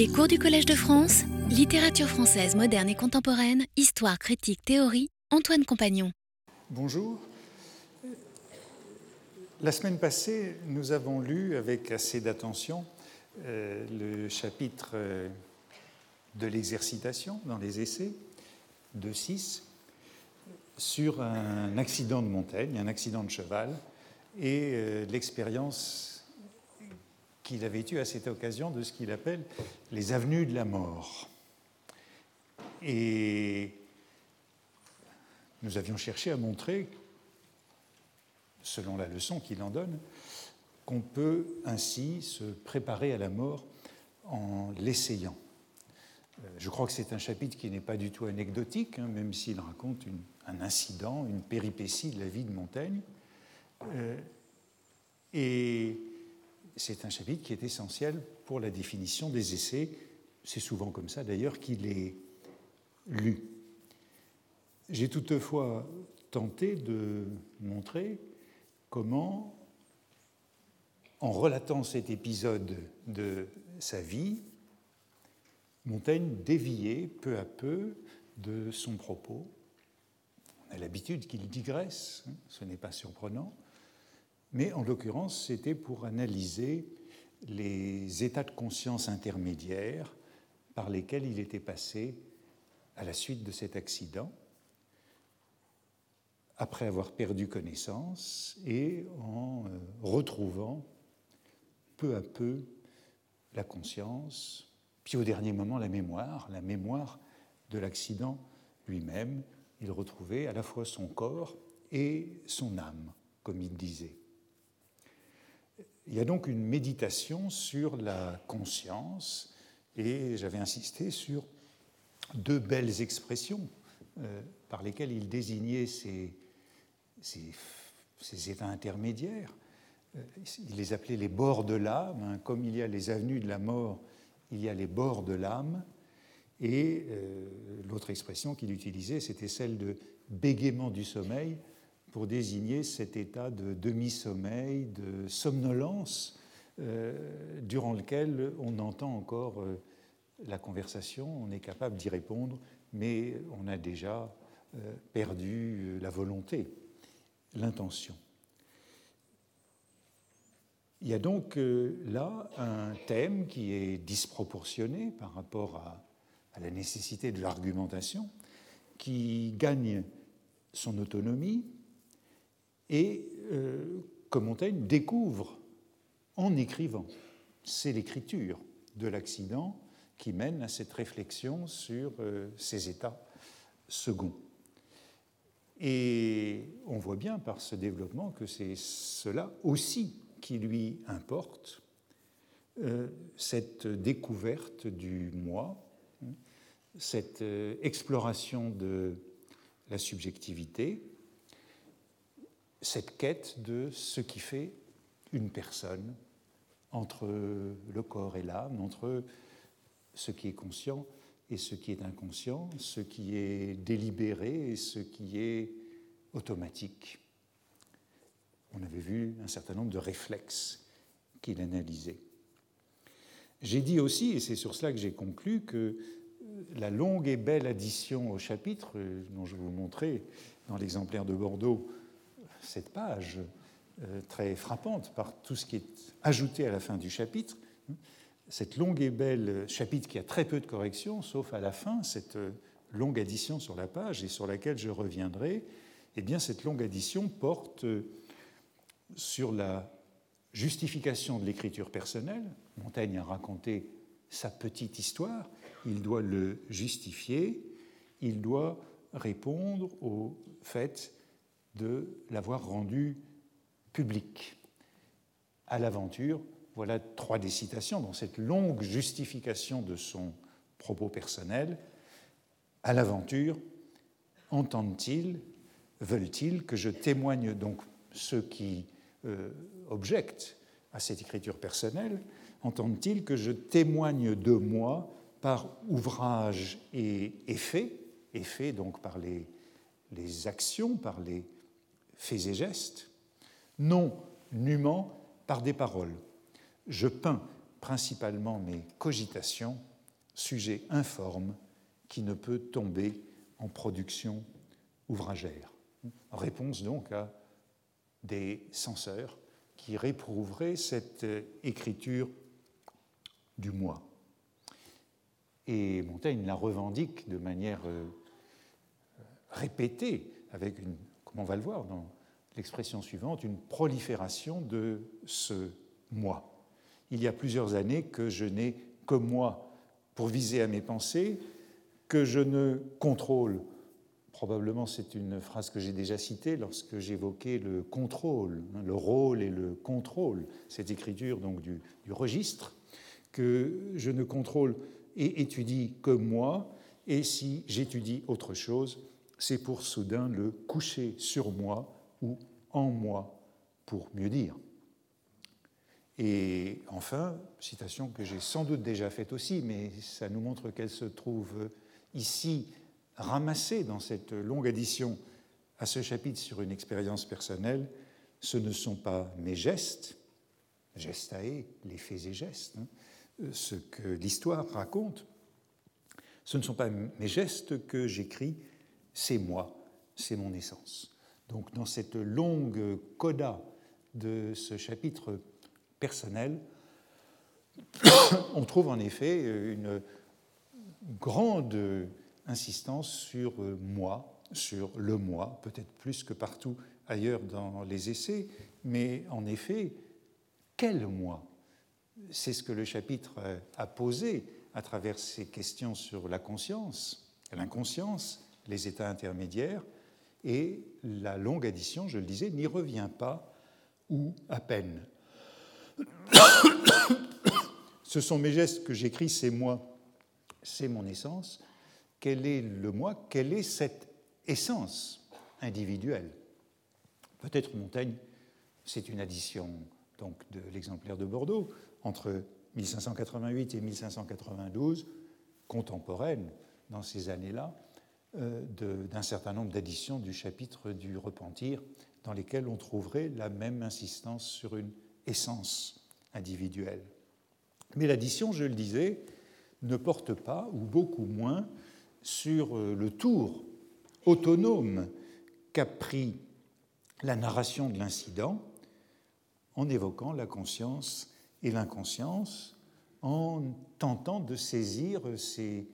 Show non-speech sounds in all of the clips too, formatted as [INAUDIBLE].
Les cours du Collège de France, littérature française moderne et contemporaine, histoire, critique, théorie, Antoine Compagnon. Bonjour. La semaine passée, nous avons lu avec assez d'attention euh, le chapitre euh, de l'exercitation dans les essais de 6 sur un accident de montagne, un accident de cheval, et euh, l'expérience qu'il avait eue à cette occasion de ce qu'il appelle les avenues de la mort. Et nous avions cherché à montrer, selon la leçon qu'il en donne, qu'on peut ainsi se préparer à la mort en l'essayant. Euh, je crois que c'est un chapitre qui n'est pas du tout anecdotique, hein, même s'il raconte un incident, une péripétie de la vie de Montaigne. Euh, et c'est un chapitre qui est essentiel pour la définition des essais. C'est souvent comme ça d'ailleurs qu'il est lu. J'ai toutefois tenté de montrer comment, en relatant cet épisode de sa vie, Montaigne déviait peu à peu de son propos. On a l'habitude qu'il digresse, hein, ce n'est pas surprenant, mais en l'occurrence, c'était pour analyser les états de conscience intermédiaires par lesquels il était passé à la suite de cet accident, après avoir perdu connaissance et en euh, retrouvant peu à peu la conscience, puis au dernier moment la mémoire, la mémoire de l'accident lui-même. Il retrouvait à la fois son corps et son âme, comme il disait. Il y a donc une méditation sur la conscience, et j'avais insisté sur deux belles expressions euh, par lesquelles il désignait ces, états intermédiaires. Euh, il les appelait les bords de l'âme, hein. comme il y a les avenues de la mort, il y a les bords de l'âme. Et euh, l'autre expression qu'il utilisait, c'était celle de bégaiement du sommeil, pour désigner cet état de demi-sommeil, de somnolence, euh, durant lequel on entend encore euh, la conversation, on est capable d'y répondre, mais on a déjà euh, perdu la volonté, l'intention. Il y a donc là un thème qui est disproportionné par rapport à, à la nécessité de l'argumentation, qui gagne son autonomie, et euh, que Montaigne découvre en écrivant. C'est l'écriture de l'accident qui mène à cette réflexion sur euh, ces états seconds. Et on voit bien par ce développement que c'est cela aussi qui lui importe, euh, cette découverte du moi, hein, cette exploration de la subjectivité, cette quête de ce qui fait une personne entre le corps et l'âme, entre ce qui est conscient et ce qui est inconscient, ce qui est délibéré et ce qui est automatique. On avait vu un certain nombre de réflexes qu'il analysait. J'ai dit aussi, et c'est sur cela que j'ai conclu, que la longue et belle addition au chapitre, dont je vous montrer dans l'exemplaire de Bordeaux, cette page euh, très frappante par tout ce qui est ajouté à la fin du chapitre, cette longue et belle chapitre qui a très peu de corrections, sauf à la fin, cette euh, longue addition sur la page et sur laquelle je reviendrai, eh bien cette longue addition porte euh, sur la justification de l'écriture personnelle. Montaigne a raconté sa petite histoire, il doit le justifier, il doit répondre au fait de l'avoir rendu public. À l'aventure, voilà trois des citations dans cette longue justification de son propos personnel. À l'aventure, entendent-ils, veulent-ils que je témoigne donc ceux qui euh, objectent à cette écriture personnelle, entendent-ils que je témoigne de moi par ouvrage et effet, effet donc par les, les actions, par les faits et gestes, non nûment par des paroles. Je peins principalement mes cogitations sujet informe qui ne peut tomber en production ouvragère. Réponse donc à des censeurs qui réprouveraient cette écriture du moi. Et Montaigne la revendique de manière euh, répétée, avec une, comme on va le voir dans l'expression suivante, une prolifération de ce moi. Il y a plusieurs années que je n'ai que moi pour viser à mes pensées, que je ne contrôle. Probablement c'est une phrase que j'ai déjà citée lorsque j'évoquais le contrôle, hein, le rôle et le contrôle, cette écriture donc du, du registre, que je ne contrôle et étudie que moi, et si j'étudie autre chose, c'est pour soudain le coucher sur moi ou en moi, pour mieux dire. Et enfin, citation que j'ai sans doute déjà faite aussi, mais ça nous montre qu'elle se trouve ici ramassée dans cette longue addition à ce chapitre sur une expérience personnelle, ce ne sont pas mes gestes, gestae, les faits et gestes, hein, ce que l'histoire raconte, ce ne sont pas mes gestes que j'écris, c'est moi, c'est mon essence. Donc dans cette longue coda de ce chapitre personnel, [COUGHS] on trouve en effet une grande insistance sur moi, sur le moi, peut-être plus que partout ailleurs dans les essais, mais en effet, quel moi? C'est ce que le chapitre a posé à travers ses questions sur la conscience, l'inconscience, les états intermédiaires, et la longue addition, je le disais, n'y revient pas ou à peine. Ce sont mes gestes que j'écris, c'est moi, c'est mon essence. Quel est le moi? Quelle est cette essence individuelle? Peut-être Montaigne, c'est une addition donc de l'exemplaire de Bordeaux entre 1588 et 1592, contemporaine dans ces années-là, d'un certain nombre d'additions du chapitre du repentir dans lesquelles on trouverait la même insistance sur une essence individuelle. Mais l'addition, je le disais, ne porte pas, ou beaucoup moins, sur euh, le tour autonome qu'a pris la narration de l'incident en évoquant la conscience et l'inconscience, en tentant de saisir ces,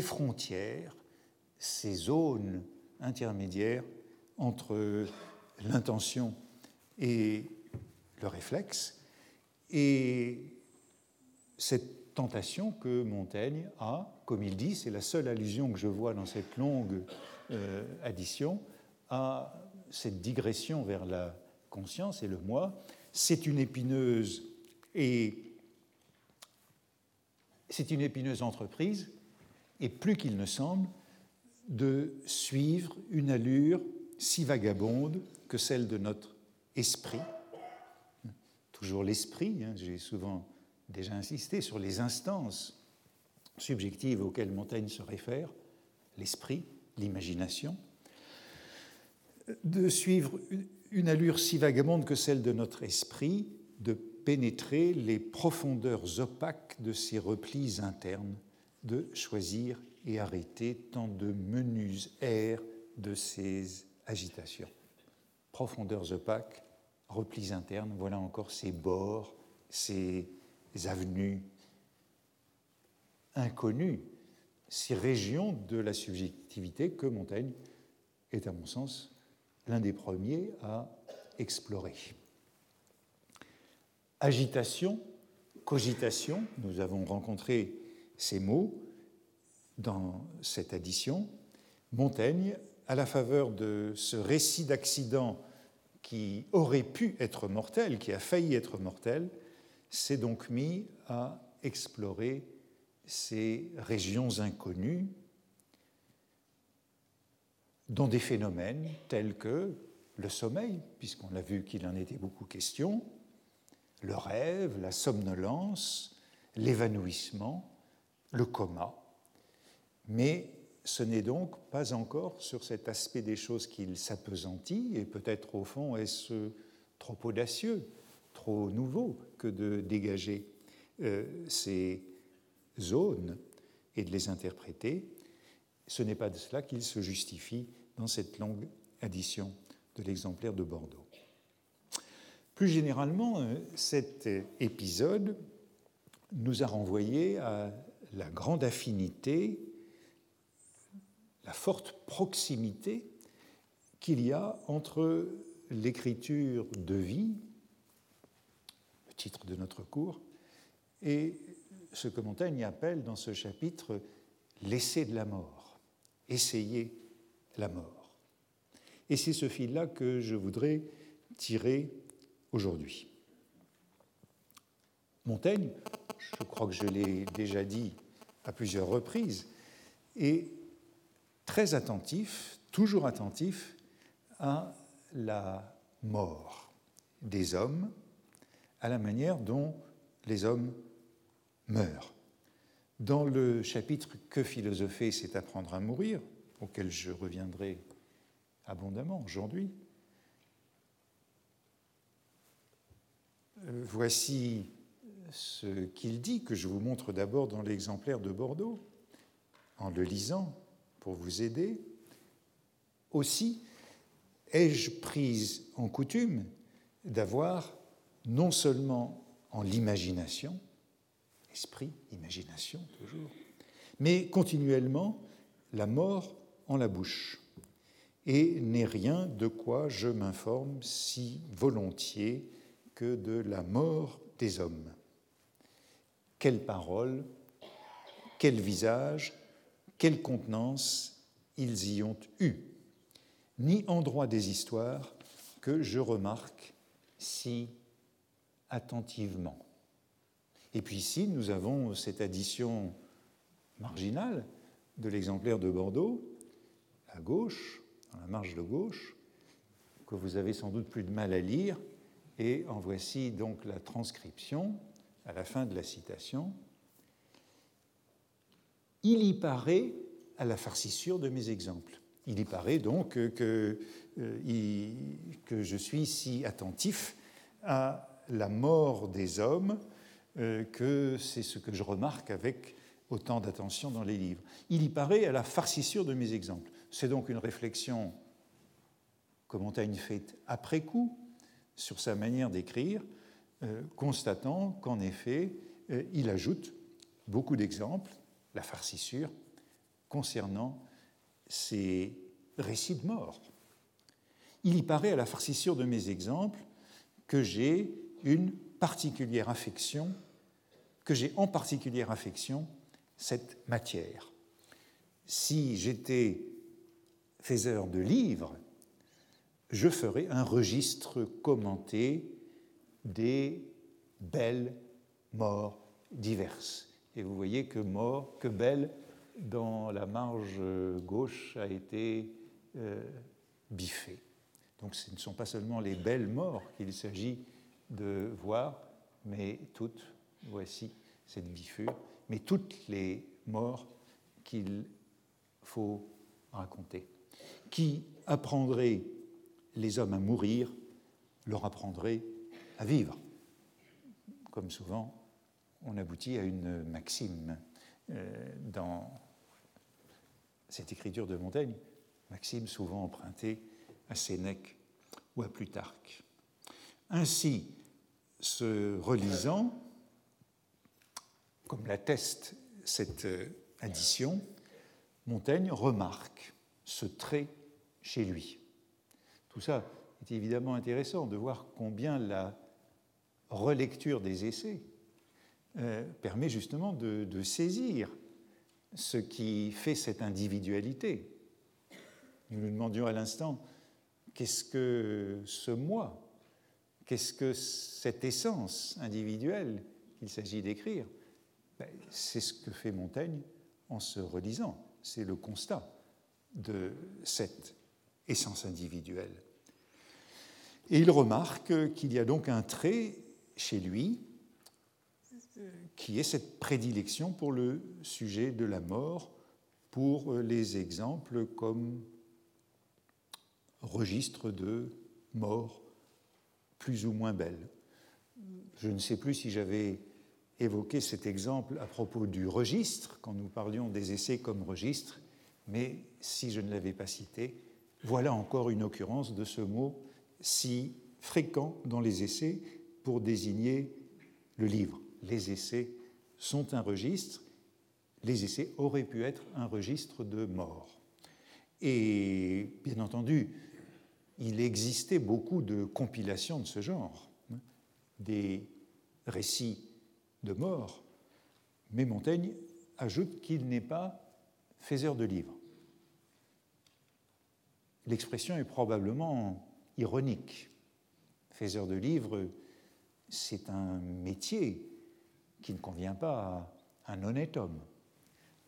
frontières, ces zones intermédiaires entre l'intention et le réflexe, et cette tentation que Montaigne a, comme il dit, c'est la seule allusion que je vois dans cette longue euh, addition, à cette digression vers la conscience et le moi. C'est une épineuse et c'est une épineuse entreprise, et plus qu'il ne semble, de suivre une allure si vagabonde que celle de notre esprit. Toujours l'esprit, hein, j'ai souvent déjà insisté sur les instances subjectives auxquelles Montaigne se réfère, l'esprit, l'imagination, de suivre une allure si vagabonde que celle de notre esprit, de pénétrer les profondeurs opaques de ses replis internes, de choisir et arrêter tant de menus airs de ses agitations. Profondeurs opaques, replis internes, voilà encore ces bords, ces avenues inconnues, ces régions de la subjectivité que Montaigne est, à mon sens, l'un des premiers à explorer. Agitation, cogitation, nous avons rencontré ces mots dans cette addition. Montaigne, à la faveur de ce récit d'accident qui aurait pu être mortel, qui a failli être mortel, s'est donc mis à explorer ces régions inconnues dans des phénomènes tels que le sommeil, puisqu'on a vu qu'il en était beaucoup question, le rêve, la somnolence, l'évanouissement, le coma. Mais ce n'est donc pas encore sur cet aspect des choses qu'il s'apesantit, et peut-être au fond est-ce trop audacieux, trop nouveau que de dégager euh, ces zones et de les interpréter. Ce n'est pas de cela qu'il se justifie dans cette longue addition de l'exemplaire de Bordeaux. Plus généralement, euh, cet épisode nous a renvoyé à la grande affinité, la forte proximité qu'il y a entre l'écriture de vie, le titre de notre cours, et ce que Montaigne appelle dans ce chapitre l'essai de la mort, essayer la mort. Et c'est ce fil-là que je voudrais tirer aujourd'hui. Montaigne, je crois que je l'ai déjà dit à plusieurs reprises, est très attentif, toujours attentif à la mort des hommes, à la manière dont les hommes meurent. Dans le chapitre Que philosopher, c'est apprendre à mourir, auquel je reviendrai abondamment aujourd'hui, euh, voici ce qu'il dit, que je vous montre d'abord dans l'exemplaire de Bordeaux, en le lisant pour vous aider. Aussi, ai-je prise en coutume d'avoir non seulement en l'imagination, esprit, imagination toujours, mais continuellement la mort en la bouche, et n'est rien de quoi je m'informe si volontiers que de la mort des hommes. Quelle parole, quel visage, quelle contenance ils y ont eu ni endroit des histoires que je remarque si attentivement. Et puis ici, nous avons cette addition marginale de l'exemplaire de Bordeaux, à gauche, dans la marge de gauche, que vous avez sans doute plus de mal à lire, et en voici donc la transcription à la fin de la citation. Il y paraît à la farcissure de mes exemples. Il y paraît donc que, euh, que je suis si attentif à la mort des hommes euh, que c'est ce que je remarque avec autant d'attention dans les livres. Il y paraît à la farcissure de mes exemples. C'est donc une réflexion que Montaigne fait après coup sur sa manière d'écrire, euh, constatant qu'en effet, il ajoute beaucoup d'exemples, la farcissure, concernant ces récits de mort. Il y paraît à la farcissure de mes exemples que j'ai une particulière affection, que j'ai en particulière affection cette matière. Si j'étais faiseur de livres, je ferais un registre commenté des belles morts diverses. Et vous voyez que mort, que belles dans la marge gauche a été euh, biffé. Donc ce ne sont pas seulement les belles morts qu'il s'agit de voir, mais toutes, voici cette biffure, mais toutes les morts qu'il faut raconter. Qui apprendrait les hommes à mourir, leur apprendrait à vivre. Comme souvent, on aboutit à une maxime euh, dans cette écriture de Montaigne, Maxime souvent empruntée à Sénèque ou à Plutarque. Ainsi, se relisant, comme l'atteste cette euh, addition, Montaigne remarque ce trait chez lui. Tout ça est évidemment intéressant de voir combien la relecture des essais euh, permet justement de saisir ce qui fait cette individualité. Nous nous demandions à l'instant, qu'est-ce que ce moi Qu'est-ce que cette essence individuelle qu'il s'agit d'écrire ben, C'est ce que fait Montaigne en se relisant. C'est le constat de cette essence individuelle. Et il remarque qu'il y a donc un trait chez lui qui est cette prédilection pour le sujet de la mort, pour les exemples comme registre de mort plus ou moins belle. Je ne sais plus si j'avais évoqué cet exemple à propos du registre, quand nous parlions des essais comme registre, mais si je ne l'avais pas cité, voilà encore une occurrence de ce mot si fréquent dans les essais pour désigner le livre. Les essais sont un registre, les essais auraient pu être un registre de mort. Et bien entendu, il existait beaucoup de compilations de ce genre, hein, des récits de mort, mais Montaigne ajoute qu'il n'est pas faiseur de livres. L'expression est probablement ironique. Faiseur de livres, c'est un métier qui ne convient pas à un honnête homme.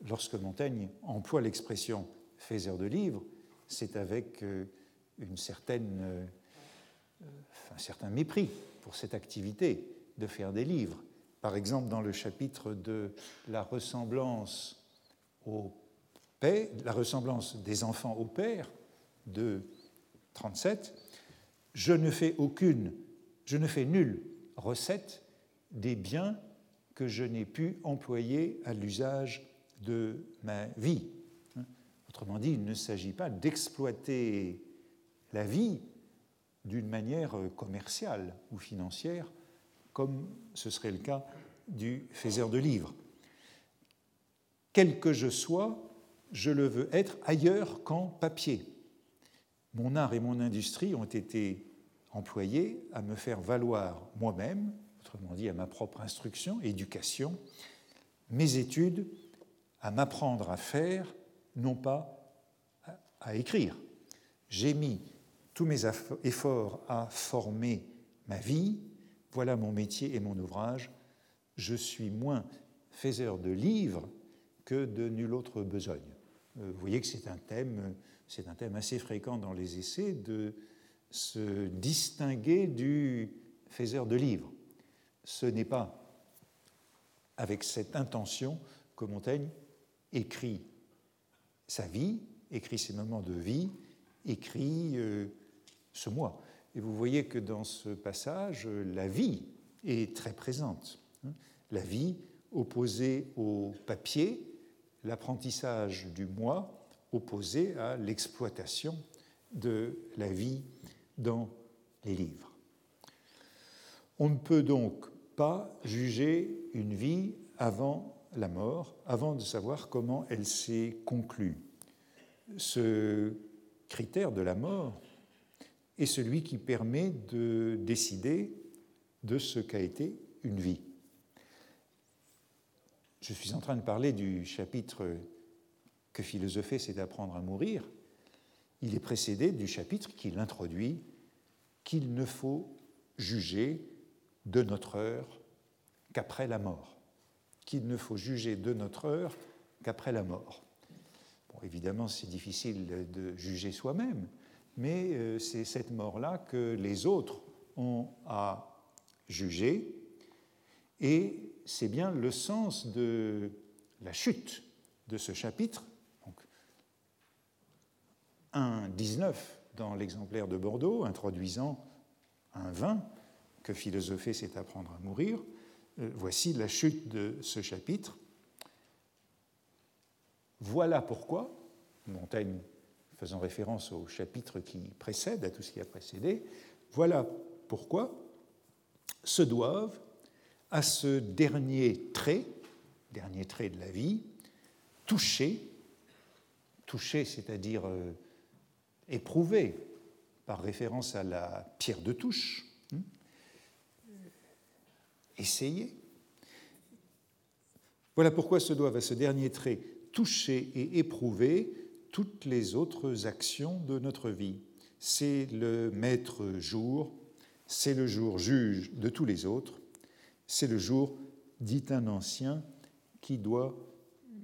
Lorsque Montaigne emploie l'expression faiseur de livres, c'est avec euh, une certaine, euh, un certain mépris pour cette activité de faire des livres. Par exemple, dans le chapitre de la ressemblance, au la ressemblance des enfants au père de 37, je ne fais aucune, je ne fais nulle recette des biens que je n'ai pu employer à l'usage de ma vie. Autrement dit, il ne s'agit pas d'exploiter la vie d'une manière commerciale ou financière, comme ce serait le cas du faiseur de livres. Quel que je sois, je le veux être ailleurs qu'en papier. Mon art et mon industrie ont été employés à me faire valoir moi-même, autrement dit à ma propre instruction, éducation, mes études, à m'apprendre à faire, non pas à écrire. J'ai mis tous mes efforts à former ma vie, voilà mon métier et mon ouvrage. Je suis moins faiseur de livres que de nulle autre besogne. Euh, vous voyez que c'est un thème, c'est un thème assez fréquent dans les essais de se distinguer du faiseur de livres. Ce n'est pas avec cette intention que Montaigne écrit sa vie, écrit ses moments de vie, écrit euh, ce moi. Et vous voyez que dans ce passage, la vie est très présente. Hein. La vie opposée au papier, l'apprentissage du moi opposé à l'exploitation de la vie dans les livres. On ne peut donc pas juger une vie avant la mort, avant de savoir comment elle s'est conclue. Ce critère de la mort est celui qui permet de décider de ce qu'a été une vie. Je suis en train de parler du chapitre que philosopher, c'est apprendre à mourir. Il est précédé du chapitre qui l'introduit, qu'il ne faut juger de notre heure qu'après la mort. Qu'il ne faut juger de notre heure qu'après la mort. Bon, évidemment, c'est difficile de juger soi-même, mais euh, c'est cette mort-là que les autres ont à juger, et c'est bien le sens de la chute de ce chapitre, donc 1.19 dans l'exemplaire de Bordeaux, introduisant un vin que philosopher, c'est apprendre à mourir. Euh, voici la chute de ce chapitre. Voilà pourquoi, Montaigne faisant référence au chapitre qui précède, à tout ce qui a précédé, voilà pourquoi se doivent à ce dernier trait, dernier trait de la vie, toucher, toucher c'est-à-dire euh, éprouver, par référence à la pierre de touche, essayer. Voilà pourquoi se doivent à ce dernier trait toucher et éprouver toutes les autres actions de notre vie. C'est le maître jour, c'est le jour juge de tous les autres, c'est le jour, dit un ancien, qui doit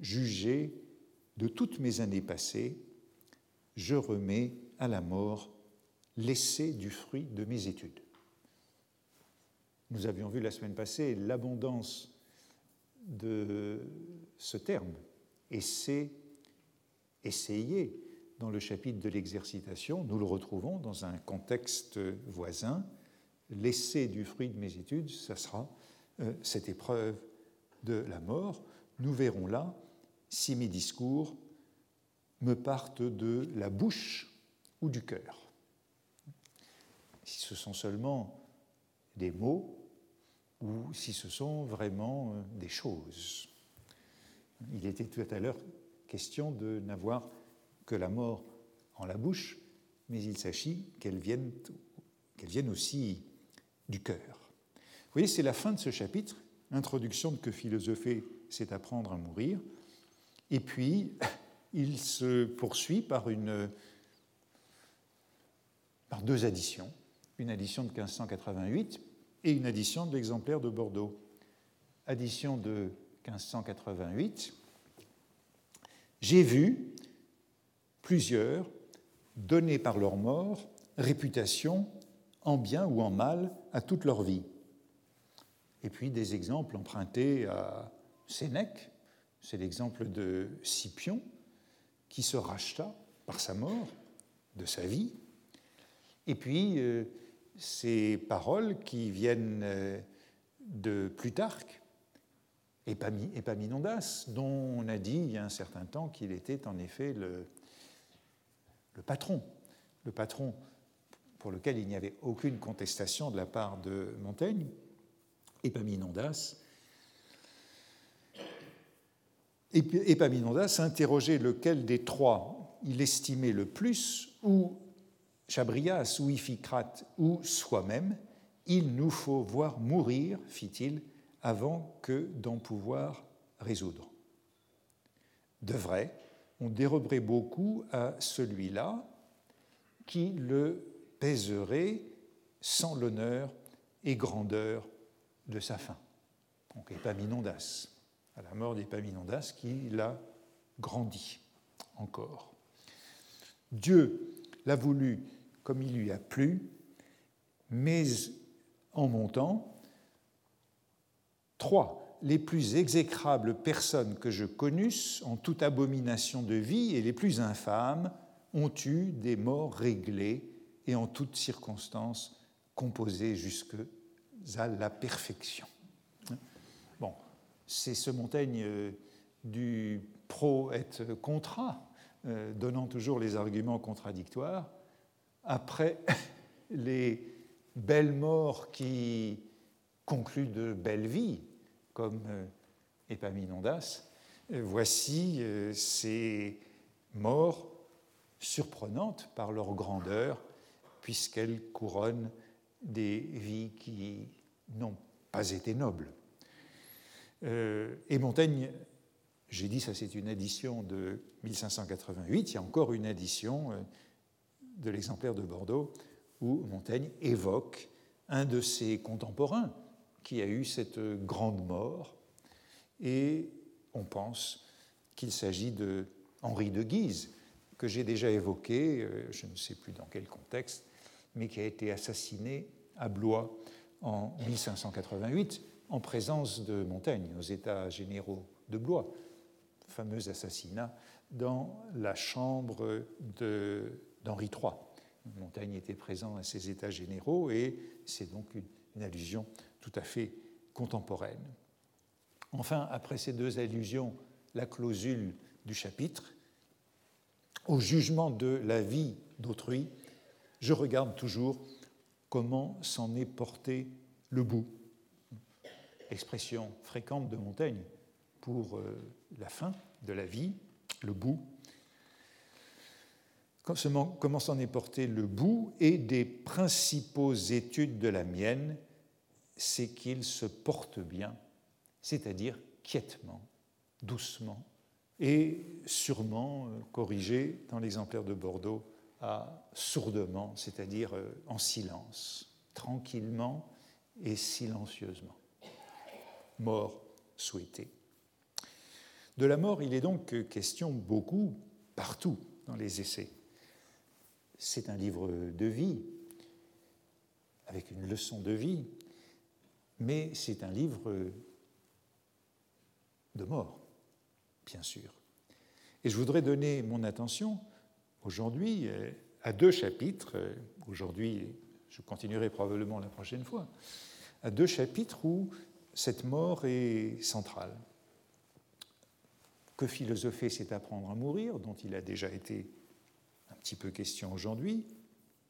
juger de toutes mes années passées, je remets à la mort l'essai du fruit de mes études. Nous avions vu la semaine passée l'abondance de ce terme, essai essayer dans le chapitre de l'exercitation, nous le retrouvons dans un contexte voisin. L'essai du fruit de mes études, ça sera euh, cette épreuve de la mort, nous verrons là si mes discours me partent de la bouche ou du cœur. Si ce sont seulement des mots ou si ce sont vraiment euh, des choses. Il était tout à l'heure question de n'avoir que la mort en la bouche, mais il s'agit qu'elle vienne, qu'elle vienne aussi du cœur. Vous voyez, c'est la fin de ce chapitre, introduction de que philosopher, c'est apprendre à mourir. Et puis, [LAUGHS] il se poursuit par, une, par deux additions, une addition de 1588 et une addition de l'exemplaire de Bordeaux. Addition de 1588, j'ai vu plusieurs donner par leur mort réputation en bien ou en mal à toute leur vie. Et puis des exemples empruntés à Sénèque, c'est l'exemple de Scipion, qui se racheta par sa mort de sa vie. Et puis euh, ces paroles qui viennent euh, de Plutarque, Épaminondas, dont on a dit il y a un certain temps qu'il était en effet le, patron, le patron pour lequel il n'y avait aucune contestation de la part de Montaigne, Épaminondas. Épaminondas interrogeait lequel des trois il estimait le plus, ou Chabrias, ou Iphicrate, ou soi-même. Il nous faut voir mourir, fit-il, avant que d'en pouvoir résoudre. De vrai, on déroberait beaucoup à celui-là qui le pèserait sans l'honneur et grandeur de sa fin. Donc Épaminondas, à la mort d'Épaminondas qui l'a grandi encore. Dieu l'a voulu comme il lui a plu, mais en montant, trois les plus exécrables personnes que je connusse en toute abomination de vie et les plus infâmes ont eu des morts réglées et en toutes circonstances composées jusque à la perfection. Bon, c'est ce Montaigne euh, du pro et contra, euh, donnant toujours les arguments contradictoires, après [LAUGHS] les belles morts qui concluent de belles vies, comme euh, Épaminondas, euh, voici euh, ces morts surprenantes par leur grandeur, puisqu'elles couronnent des vies qui n'ont pas été nobles. et Montaigne, j'ai dit ça c'est une édition de 1588, il y a encore une édition de l'exemplaire de Bordeaux où Montaigne évoque un de ses contemporains, qui a eu cette grande mort. Et on pense qu'il s'agit de Henri de Guise, que j'ai déjà évoqué, euh, je ne sais plus dans quel contexte, mais qui a été assassiné à Blois en 1588 en présence de Montaigne aux États généraux de Blois, fameux assassinat dans la chambre d'Henri III. Montaigne était présent à ces États généraux et c'est donc une, allusion tout à fait contemporaine. Enfin, après ces deux allusions, la clausule du chapitre, au jugement de la vie d'autrui, je regarde toujours comment s'en est porté le bout. Expression fréquente de Montaigne pour euh, la fin de la vie, le bout. Comment s'en est porté le bout et des principaux études de la mienne c'est qu'il se porte bien, c'est-à-dire quiètement, doucement, et sûrement euh, corrigé dans l'exemplaire de Bordeaux à sourdement, c'est-à-dire euh, en silence, tranquillement et silencieusement. Mort souhaitée. De la mort, il est donc question beaucoup, partout dans les essais. C'est un livre de vie, avec une leçon de vie, mais c'est un livre de mort, bien sûr. Et je voudrais donner mon attention aujourd'hui euh, à deux chapitres, euh, aujourd'hui je continuerai probablement la prochaine fois, à deux chapitres où cette mort est centrale. Que philosopher, c'est apprendre à mourir, dont il a déjà été un petit peu question aujourd'hui,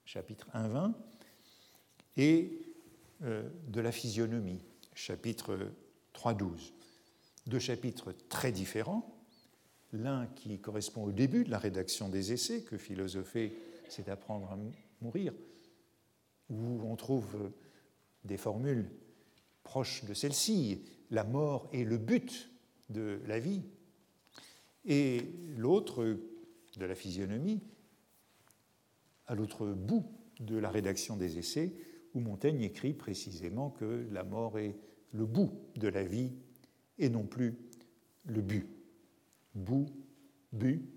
chapitre 1.20, et euh, de la physionomie, chapitre 3.12. Deux chapitres très différents, l'un qui correspond au début de la rédaction des essais, que philosopher, c'est apprendre à mourir, où on trouve des formules proches de celle-ci, la mort est le but de la vie, et l'autre, de la physionomie, à l'autre bout de la rédaction des essais, où Montaigne écrit précisément que la mort est le bout de la vie et non plus le but. Bout, but.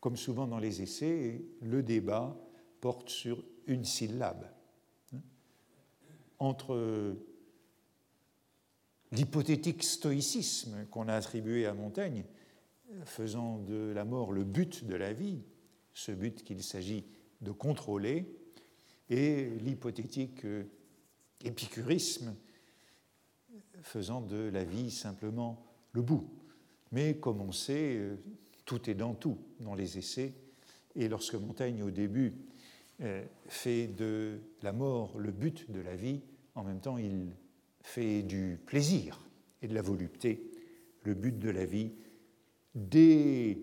Comme souvent dans les essais, le débat porte sur une syllabe. Entre l'hypothétique stoïcisme qu'on a attribué à Montaigne, faisant de la mort le but de la vie, ce but qu'il s'agit de contrôler, et l'hypothétique épicurisme faisant de la vie simplement le bout. Mais comme on sait, tout est dans tout dans les essais, et lorsque Montaigne au début euh, fait de la mort le but de la vie, en même temps il fait du plaisir et de la volupté le but de la vie. Dès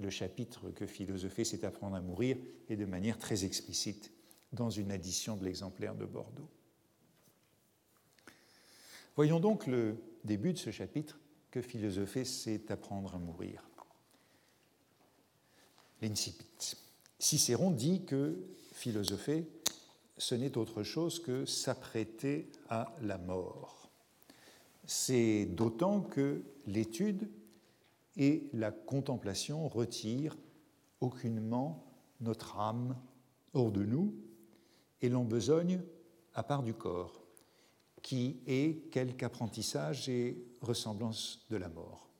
le chapitre que philosopher, c'est apprendre à mourir, et de manière très explicite dans une édition de l'exemplaire de Bordeaux. Voyons donc le début de ce chapitre que philosopher, c'est apprendre à mourir. L'incipit. Cicéron dit que philosopher, ce n'est autre chose que s'apprêter à la mort. C'est d'autant que l'étude et la contemplation retire aucunement notre âme hors de nous et l'embesogne à part du corps, qui est quelque apprentissage et ressemblance de la mort.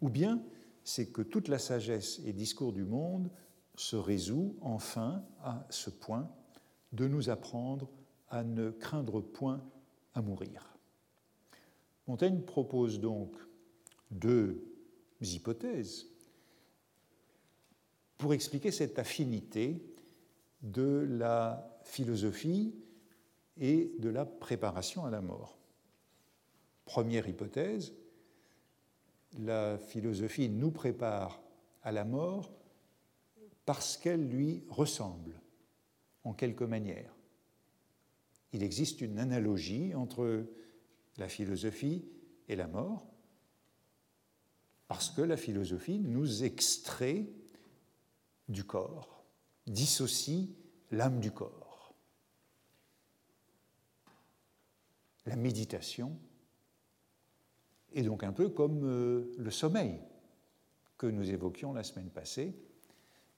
Ou bien c'est que toute la sagesse et discours du monde se résout enfin à ce point de nous apprendre à ne craindre point à mourir. Montaigne propose donc deux hypothèses pour expliquer cette affinité de la philosophie et de la préparation à la mort. Première hypothèse, la philosophie nous prépare à la mort parce qu'elle lui ressemble en quelque manière. Il existe une analogie entre la philosophie et la mort, parce que la philosophie nous extrait du corps, dissocie l'âme du corps. La méditation est donc un peu comme euh, le sommeil que nous évoquions la semaine passée,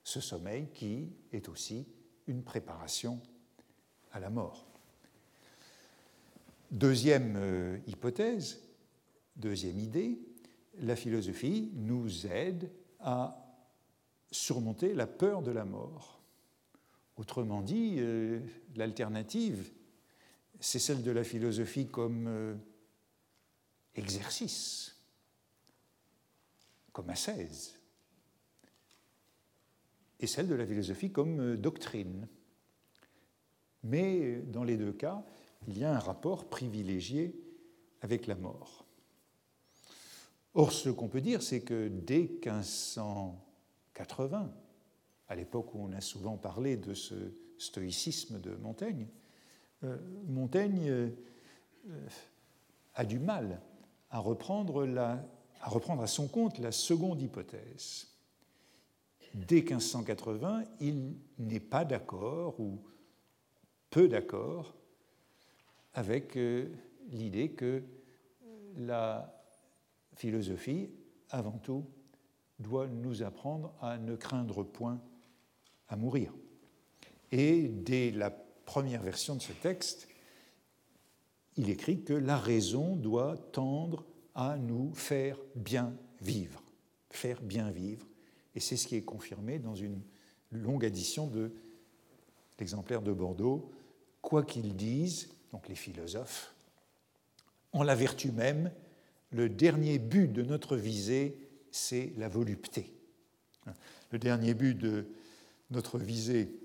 ce sommeil qui est aussi une préparation à la mort. Deuxième euh, hypothèse, deuxième idée, la philosophie nous aide à surmonter la peur de la mort. Autrement dit, euh, l'alternative, c'est celle de la philosophie comme euh, exercice, comme ascèse, et celle de la philosophie comme euh, doctrine. Mais dans les deux cas, il y a un rapport privilégié avec la mort. Or, ce qu'on peut dire, c'est que dès 1580, à l'époque où on a souvent parlé de ce stoïcisme de Montaigne, euh, Montaigne euh, a du mal à reprendre, à son compte la seconde hypothèse. Dès 1580, il n'est pas d'accord ou peu d'accord avec euh, l'idée que la philosophie, avant tout, doit nous apprendre à ne craindre point à mourir. Et dès la première version de ce texte, il écrit que la raison doit tendre à nous faire bien vivre, faire bien vivre. Et c'est ce qui est confirmé dans une longue addition de l'exemplaire de Bordeaux. Quoi qu'ils disent, donc les philosophes, en la vertu même, le dernier but de notre visée, c'est la volupté. Le dernier but de notre visée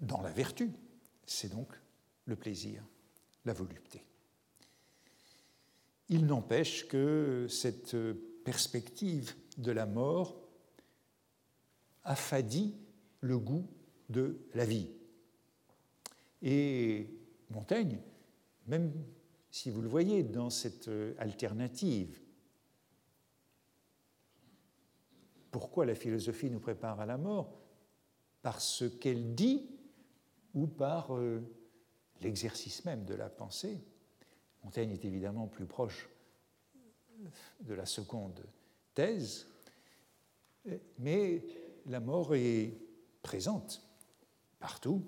dans la vertu, c'est donc le plaisir, la volupté. Il n'empêche que cette perspective de la mort affadit le goût de la vie. Et Montaigne, même si vous le voyez dans cette alternative, pourquoi la philosophie nous prépare à la mort? Par ce qu'elle dit ou par euh, l'exercice même de la pensée? Montaigne est évidemment plus proche de la seconde thèse, mais la mort est présente partout.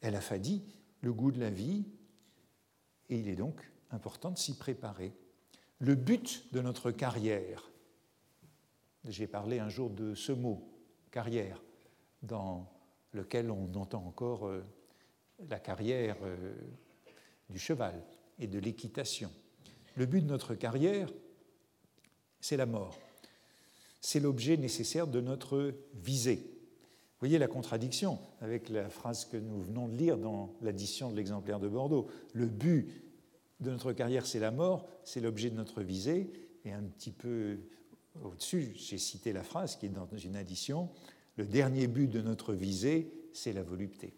Elle affadit le goût de la vie et il est donc important de s'y préparer. Le but de notre carrière, j'ai parlé un jour de ce mot, carrière, dans lequel on entend encore euh, la carrière euh, du cheval et de l'équitation. Le but de notre carrière, c'est la mort. C'est l'objet nécessaire de notre visée. Vous voyez la contradiction avec la phrase que nous venons de lire dans l'addition de l'exemplaire de Bordeaux. Le but de notre carrière, c'est la mort, c'est l'objet de notre visée. Et un petit peu au-dessus, j'ai cité la phrase qui est dans une addition. Le dernier but de notre visée, c'est la volupté.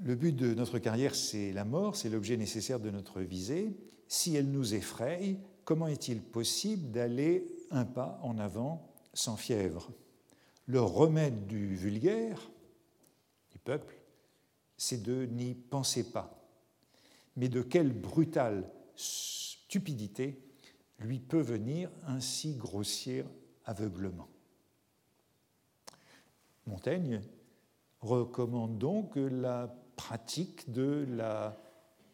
Le but de notre carrière, c'est la mort, c'est l'objet nécessaire de notre visée. Si elle nous effraie, comment est-il possible d'aller un pas en avant sans fièvre? Le remède du vulgaire, du peuple, c'est de n'y penser pas. Mais de quelle brutale stupidité lui peut venir un si grossier aveuglement Montaigne recommande donc la pratique de la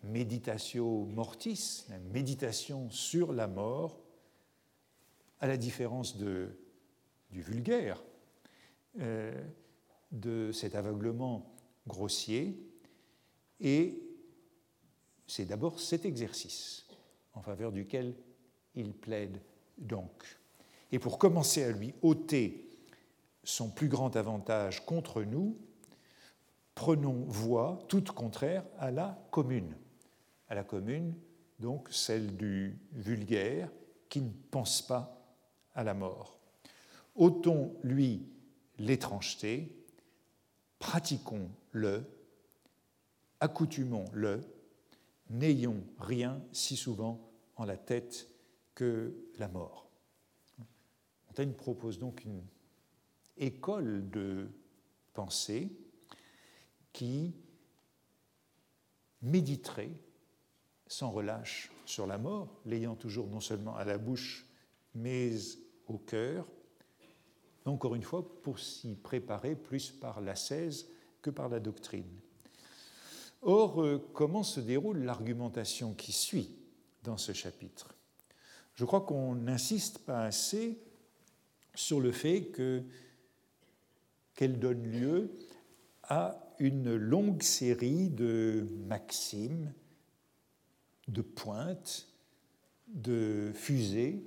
méditation mortis, la méditation sur la mort, à la différence du vulgaire, euh, de cet aveuglement grossier. Et c'est d'abord cet exercice en faveur duquel il plaide donc. Et pour commencer à lui ôter son plus grand avantage contre nous, prenons voie toute contraire à la commune. À la commune, donc celle du vulgaire qui ne pense pas à la mort. Ôtons, lui, l'étrangeté, pratiquons-le, accoutumons-le, n'ayons rien si souvent en la tête que la mort. Montaigne propose donc une école de pensée qui méditerait sans relâche sur la mort, l'ayant toujours non seulement à la bouche, mais au cœur, encore une fois, pour s'y préparer plus par l'ascèse que par la doctrine. Or, euh, comment se déroule l'argumentation qui suit dans ce chapitre? Je crois qu'on n'insiste pas assez sur le fait que qu'elle donne lieu à une longue série de maximes, de pointes, de fusées,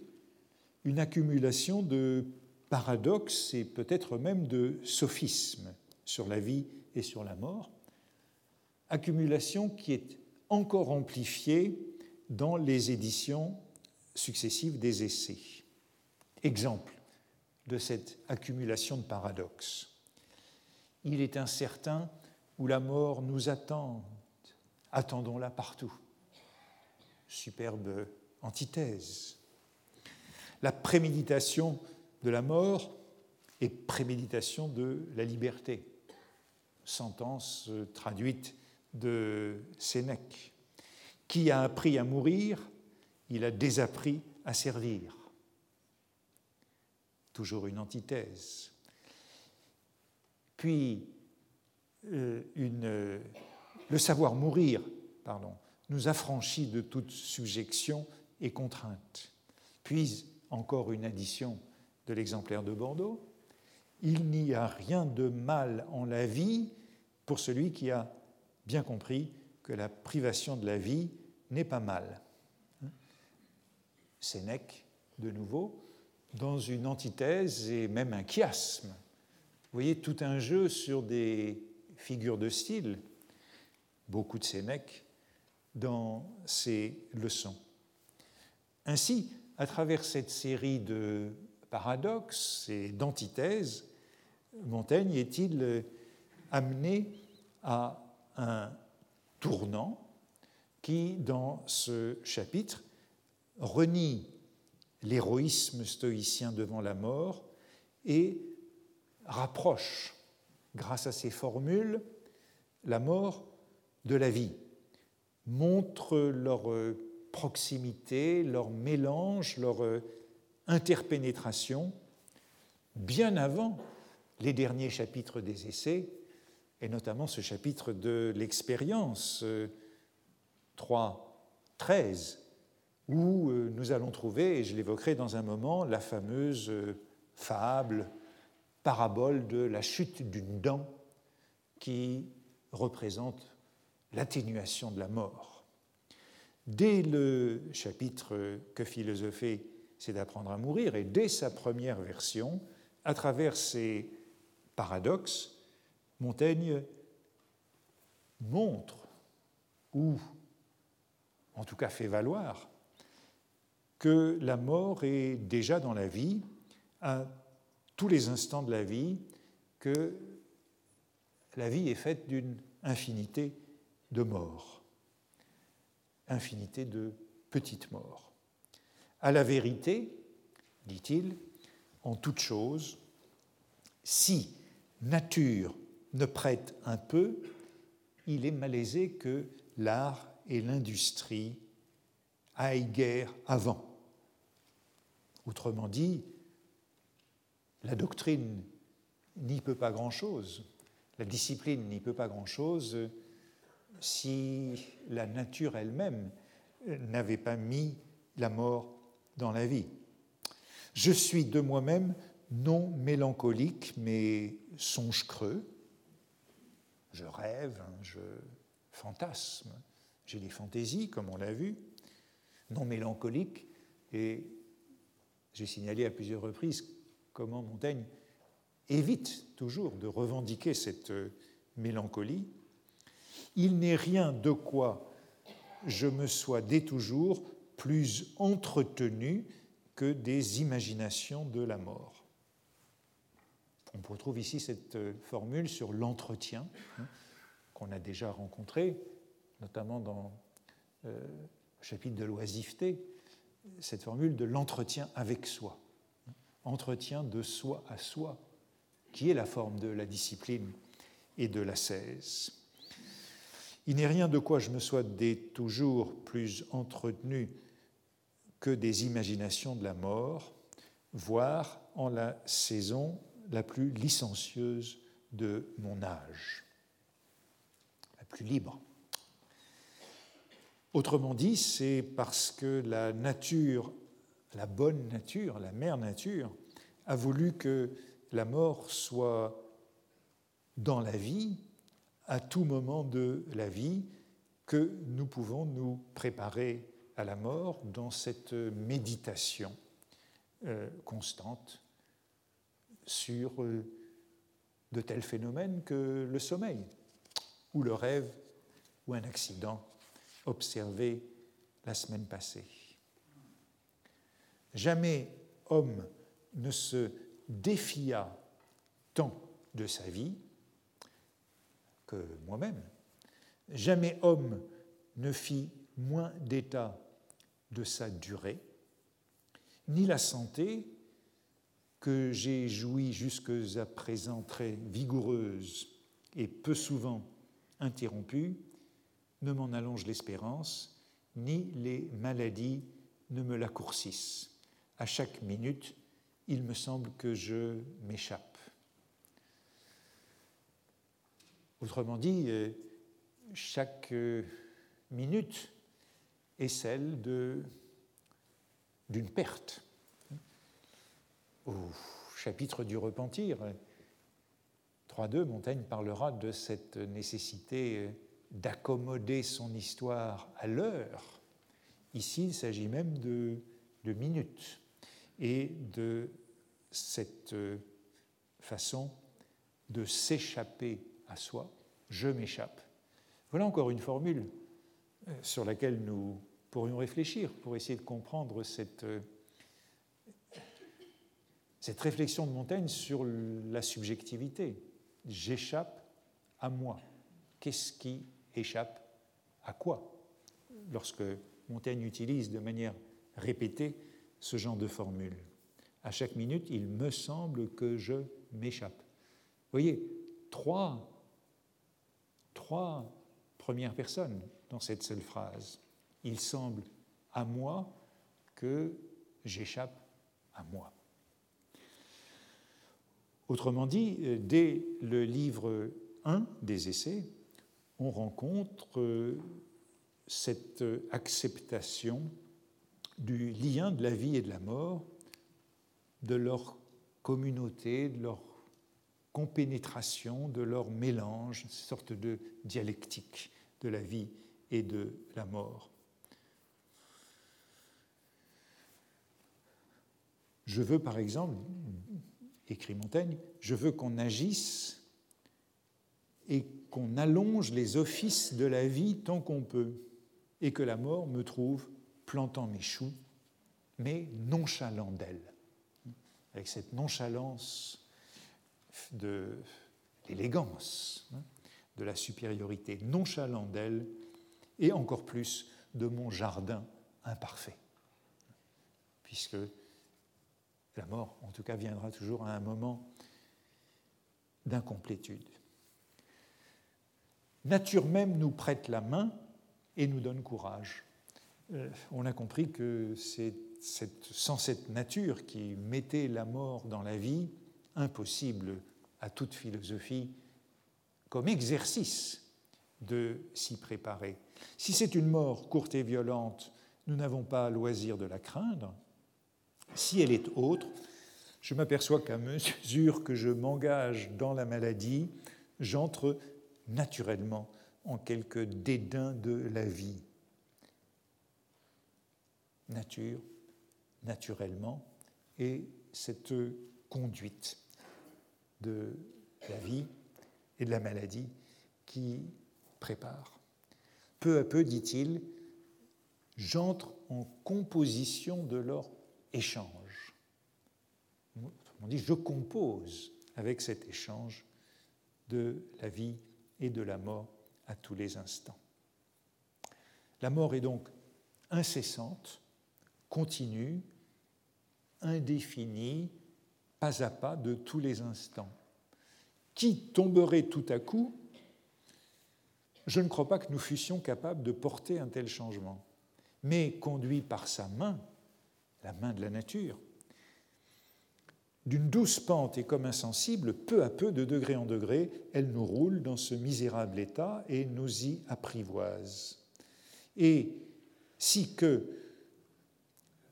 une accumulation de paradoxes et peut-être même de sophismes sur la vie et sur la mort, accumulation qui est encore amplifiée dans les éditions successives des essais. Exemple de cette accumulation de paradoxes il est incertain où la mort nous attend. Attendons-la partout. Superbe antithèse. La préméditation de la mort est préméditation de la liberté. Sentence traduite de Sénèque. Qui a appris à mourir, il a désappris à servir. Toujours une antithèse puis euh, une, le savoir mourir pardon, nous affranchit de toute subjection et contrainte. Puis encore une addition de l'exemplaire de Bordeaux. Il n'y a rien de mal en la vie pour celui qui a bien compris que la privation de la vie n'est pas mal. Sénèque, de nouveau, dans une antithèse et même un chiasme. Vous voyez tout un jeu sur des figures de style, beaucoup de Sénèque, dans ses leçons. Ainsi, à travers cette série de paradoxes et d'antithèses, Montaigne est-il amené à un tournant qui, dans ce chapitre, renie l'héroïsme stoïcien devant la mort et rapproche, grâce à ses formules, la mort de la vie, montre leur proximité, leur mélange, leur interpénétration, bien avant les derniers chapitres des essais, et notamment ce chapitre de l'expérience 3, 13, où euh, nous allons trouver, et je l'évoquerai dans un moment, la fameuse euh, fable, parabole de la chute d'une dent qui représente l'atténuation de la mort. Dès le chapitre Que philosopher, c'est d'apprendre à mourir, et dès sa première version, à travers ces paradoxes, Montaigne montre, ou en tout cas fait valoir, que la mort est déjà dans la vie, à tous les instants de la vie, que la vie est faite d'une infinité de morts, infinité de petites morts. À la vérité, dit-il, en toute chose, si nature ne prête un peu, il est malaisé que l'art et l'industrie aillent guère avant. Autrement dit, la doctrine n'y peut pas grand-chose, la discipline n'y peut pas grand-chose si la nature elle-même n'avait pas mis la mort dans la vie. Je suis de moi-même non mélancolique, mais songe creux. Je rêve, je fantasme, j'ai des fantaisies, comme on l'a vu, non mélancolique, et j'ai signalé à plusieurs reprises comment Montaigne évite toujours de revendiquer cette euh, mélancolie. Il n'est rien de quoi je me sois dès toujours plus entretenu que des imaginations de la mort. On retrouve ici cette euh, formule sur l'entretien hein, qu'on a déjà rencontré, notamment dans euh, le chapitre de l'oisiveté, cette formule de l'entretien avec soi, entretien de soi à soi, qui est la forme de la discipline et de l'ascèse. Il n'est rien de quoi je me sois dès toujours plus entretenu des imaginations de la mort, voire en la saison la plus licencieuse de mon âge, la plus libre. Autrement dit, c'est parce que la nature, la bonne nature, la mère nature, a voulu que la mort soit dans la vie, à tout moment de la vie, que nous pouvons nous préparer à la mort dans cette méditation euh, constante sur euh, de tels phénomènes que le sommeil, ou le rêve, ou un accident observé la semaine passée. Jamais homme ne se défia tant de sa vie que moi-même. Jamais homme ne fit moins d'état de sa durée, ni la santé que j'ai joui jusque à présent très vigoureuse et peu souvent interrompue, ne m'en allonge l'espérance, ni les maladies ne me l'accourcissent. À chaque minute, il me semble que je m'échappe. Autrement dit, euh, chaque euh, minute est celle d'une perte. Au chapitre du repentir, 3.2, Montaigne parlera de cette nécessité d'accommoder son histoire à l'heure. Ici, il s'agit même de, de minutes et de cette façon de s'échapper à soi. Je m'échappe. Voilà encore une formule sur laquelle nous pourrions réfléchir pour essayer de comprendre cette, euh, cette réflexion de Montaigne sur la subjectivité. J'échappe à moi. Qu'est-ce qui échappe à quoi? Lorsque Montaigne utilise de manière répétée ce genre de formule. À chaque minute, il me semble que je m'échappe. Vous voyez, trois, trois premières personnes dans cette seule phrase. Il semble à moi que j'échappe à moi. Autrement dit, dès le livre 1 des essais, on rencontre cette acceptation du lien de la vie et de la mort, de leur communauté, de leur compénétration, de leur mélange, une sorte de dialectique de la vie et de la mort. Je veux, par exemple, écrit Montaigne, je veux qu'on agisse et qu'on allonge les offices de la vie tant qu'on peut, et que la mort me trouve plantant mes choux, mais nonchalant d'elle. Avec cette nonchalance de l'élégance, hein, de la supériorité, nonchalant d'elle, et encore plus de mon jardin imparfait. Puisque la mort, en tout cas, viendra toujours à un moment d'incomplétude. Nature même nous prête la main et nous donne courage. Euh, on a compris que c'est sans cette nature qui mettait la mort dans la vie, impossible à toute philosophie comme exercice de s'y préparer. Si c'est une mort courte et violente, nous n'avons pas loisir de la craindre. Si elle est autre, je m'aperçois qu'à mesure que je m'engage dans la maladie, j'entre naturellement en quelque dédain de la vie. Nature, naturellement, et cette conduite de la vie et de la maladie qui prépare. Peu à peu, dit-il, j'entre en composition de leur échange. On dit, je compose avec cet échange de la vie et de la mort à tous les instants. La mort est donc incessante, continue, indéfinie, pas à pas de tous les instants. Qui tomberait tout à coup? Je ne crois pas que nous fussions capables de porter un tel changement. Mais conduit par sa main, la main de la nature, d'une douce pente et comme insensible, peu à peu, de degré en degré, elle nous roule dans ce misérable état et nous y apprivoise. Et si que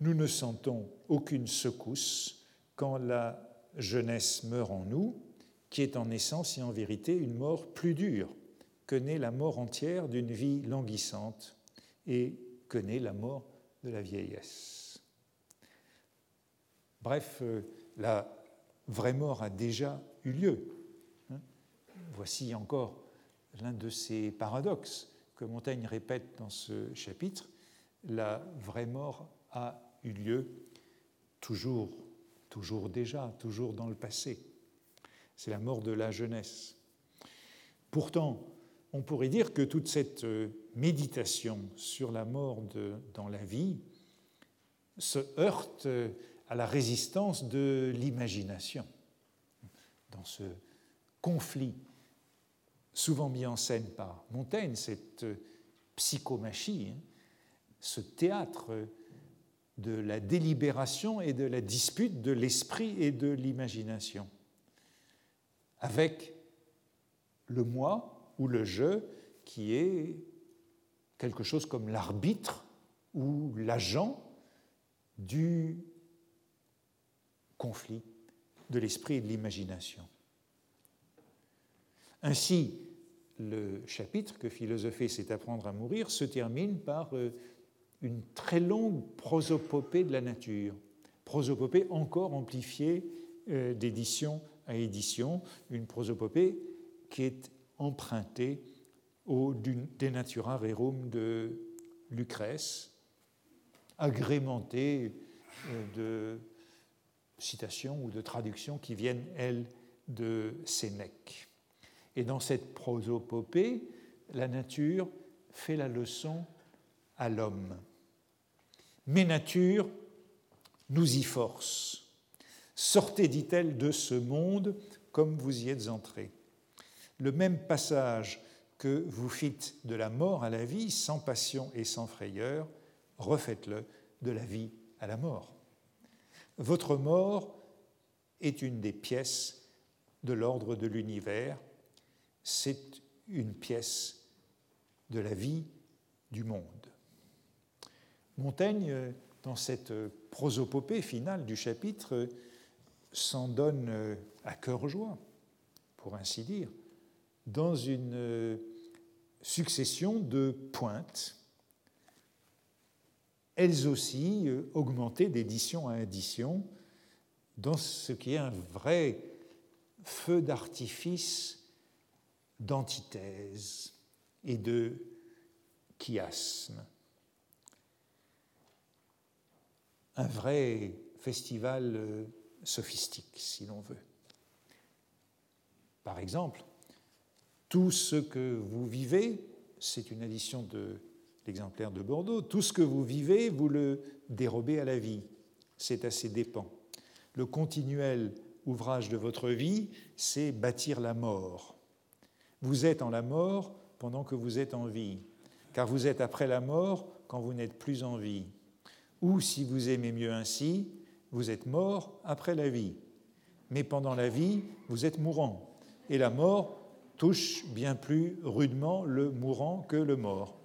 nous ne sentons aucune secousse la jeunesse meurt en nous, qui est en essence et en vérité une mort plus dure que n'est la mort entière d'une vie languissante et que n'est la mort de la vieillesse. Bref, euh, la vraie mort a déjà eu lieu. Hein. Voici encore l'un de ces paradoxes que Montaigne répète dans ce chapitre. La vraie mort a eu lieu toujours, toujours déjà, toujours dans le passé. C'est la mort de la jeunesse. Pourtant, on pourrait dire que toute cette euh, méditation sur la mort dans la vie se heurte euh, à la résistance de l'imagination. Dans ce conflit souvent mis en scène par Montaigne, cette psychomachie, hein, ce théâtre de la délibération et de la dispute de l'esprit et de l'imagination, avec le moi ou le je qui est quelque chose comme l'arbitre ou l'agent du conflit de l'esprit et de l'imagination. Ainsi, le chapitre que philosopher, c'est apprendre à mourir se termine par euh, une très longue prosopopée de la nature, prosopopée encore amplifiée euh, d'édition à édition, une prosopopée qui est empruntée au De Natura Rerum de Lucrèce, agrémentée euh, de citations ou de traductions qui viennent, elles, de Sénèque. Et dans cette prosopopée, la nature fait la leçon à l'homme. Mais nature nous y force. Sortez, dit-elle, de ce monde comme vous y êtes entrés. Le même passage que vous fîtes de la mort à la vie, sans passion et sans frayeur, refaites-le de la vie à la mort. Votre mort est une des pièces de l'ordre de l'univers, c'est une pièce de la vie du monde. Montaigne, dans cette prosopopée finale du chapitre, s'en donne à cœur joie, pour ainsi dire, dans une succession de pointes, elles aussi augmentées d'édition à édition, dans ce qui est un vrai feu d'artifice d'antithèse et de chiasme. Un vrai festival euh, sophistique, si l'on veut. Par exemple, tout ce que vous vivez, c'est une addition de l'exemplaire de Bordeaux, tout ce que vous vivez, vous le dérobez à la vie. C'est à ses dépens. Le continuel ouvrage de votre vie, c'est bâtir la mort. Vous êtes en la mort pendant que vous êtes en vie, car vous êtes après la mort quand vous n'êtes plus en vie. Ou, si vous aimez mieux ainsi, vous êtes mort après la vie. Mais pendant la vie, vous êtes mourant. Et la mort touche bien plus rudement le mourant que le mort,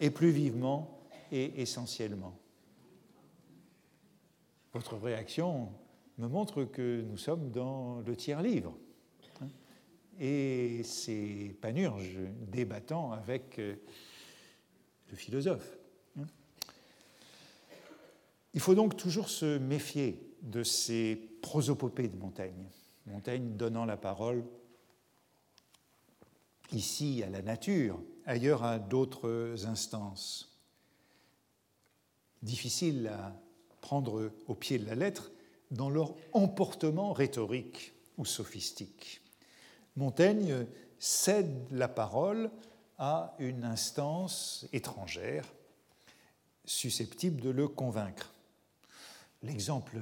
et plus vivement et essentiellement. Votre réaction me montre que nous sommes dans le tiers-livre et ces panurges débattant avec euh, le philosophe. Il faut donc toujours se méfier de ces prosopopées de Montaigne. Montaigne donnant la parole ici à la nature, ailleurs à d'autres instances. Difficile à prendre au pied de la lettre dans leur emportement rhétorique ou sophistique. Montaigne cède la parole à une instance étrangère susceptible de le convaincre. L'exemple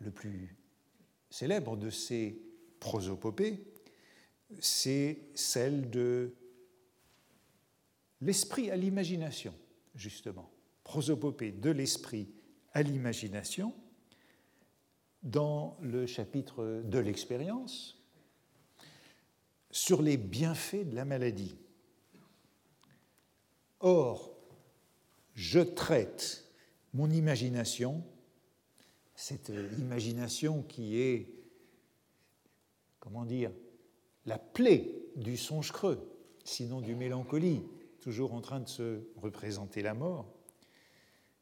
le plus célèbre de ces prosopopées, c'est celle de l'esprit à l'imagination, justement. Prosopopée de l'esprit à l'imagination, dans le chapitre de l'expérience, sur les bienfaits de la maladie. Or, je traite mon imagination, cette imagination qui est, comment dire, la plaie du songe creux, sinon du mélancolie, toujours en train de se représenter la mort.